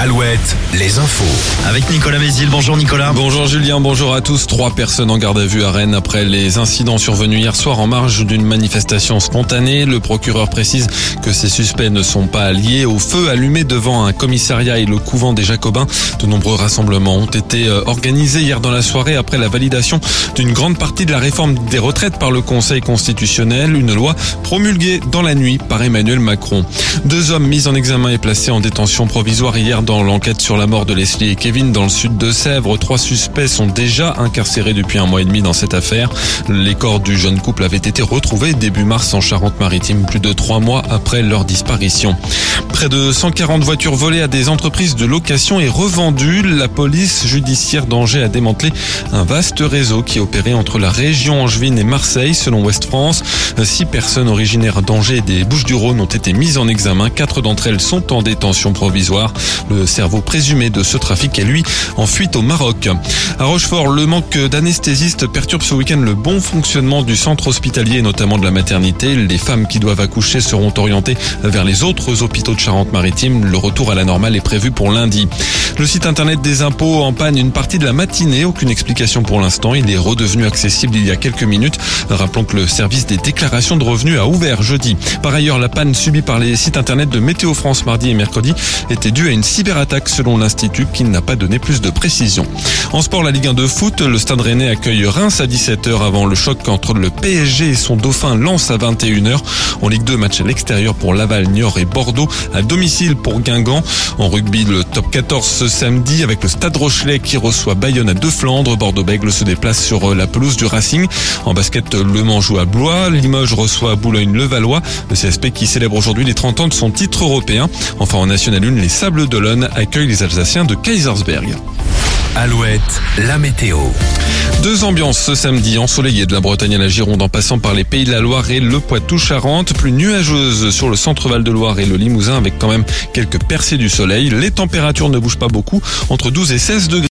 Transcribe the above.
al Alouette, les infos. Avec Nicolas Mézil. Bonjour Nicolas. Bonjour Julien, bonjour à tous. Trois personnes en garde à vue à Rennes après les incidents survenus hier soir en marge d'une manifestation spontanée. Le procureur précise que ces suspects ne sont pas liés au feu allumé devant un commissariat et le couvent des Jacobins. De nombreux rassemblements ont été euh, organisés hier dans la soirée après la validation d'une grande partie de la réforme des retraites par le Conseil constitutionnel, une loi promulguée dans la nuit par Emmanuel Macron. Deux hommes mis en examen et placés en détention provisoire hier dans l'enquête sur la mort de Leslie et Kevin dans le sud de Sèvres. Trois suspects sont déjà incarcérés depuis un mois et demi dans cette affaire. Les corps du jeune couple avaient été retrouvés début mars en Charente-Maritime, plus de trois mois après leur disparition. Près de 140 voitures volées à des entreprises de location et revendues. La police judiciaire d'Angers a démantelé un vaste réseau qui opérait entre la région angevine et Marseille, selon Ouest France. Six personnes originaires d'Angers et des Bouches-du-Rhône ont été mises en examen. Quatre d'entre elles sont en détention provisoire. Le cerveau présumé de ce trafic est lui en fuite au Maroc. À Rochefort, le manque d'anesthésistes perturbe ce week-end le bon fonctionnement du centre hospitalier et notamment de la maternité. Les femmes qui doivent accoucher seront orientées vers les autres hôpitaux de Charente-Maritime. Le retour à la normale est prévu pour lundi. Le site internet des impôts en panne une partie de la matinée. Aucune explication pour l'instant. Il est redevenu accessible il y a quelques minutes. Rappelons que le service des déclarations de revenus a ouvert jeudi. Par ailleurs, la panne subie par les sites internet de Météo France mardi et mercredi était due à une cyberattaque selon l'Institut qui n'a pas donné plus de précision. En sport, la Ligue 1 de foot, le Stade Rennais accueille Reims à 17h avant le choc entre le PSG et son dauphin Lens à 21h. En Ligue 2, match à l'extérieur pour Laval, Niort et Bordeaux, à domicile pour Guingamp. En rugby, le top 14 ce samedi avec le Stade Rochelet qui reçoit Bayonne à deux Flandres. Bordeaux-Bègle se déplace sur la pelouse du Racing. En basket, Le Mans joue à Blois. Limoges reçoit Boulogne-le-Valois. Le CSP qui célèbre aujourd'hui les 30 ans de son titre européen. Enfin, en National 1, les Sables d'Olonne les Alsaciens de Kaisersberg. Alouette, la météo. Deux ambiances ce samedi, ensoleillées de la Bretagne à la Gironde en passant par les Pays de la Loire et le Poitou-Charentes, plus nuageuse sur le centre-val de Loire et le Limousin avec quand même quelques percées du soleil. Les températures ne bougent pas beaucoup, entre 12 et 16 degrés.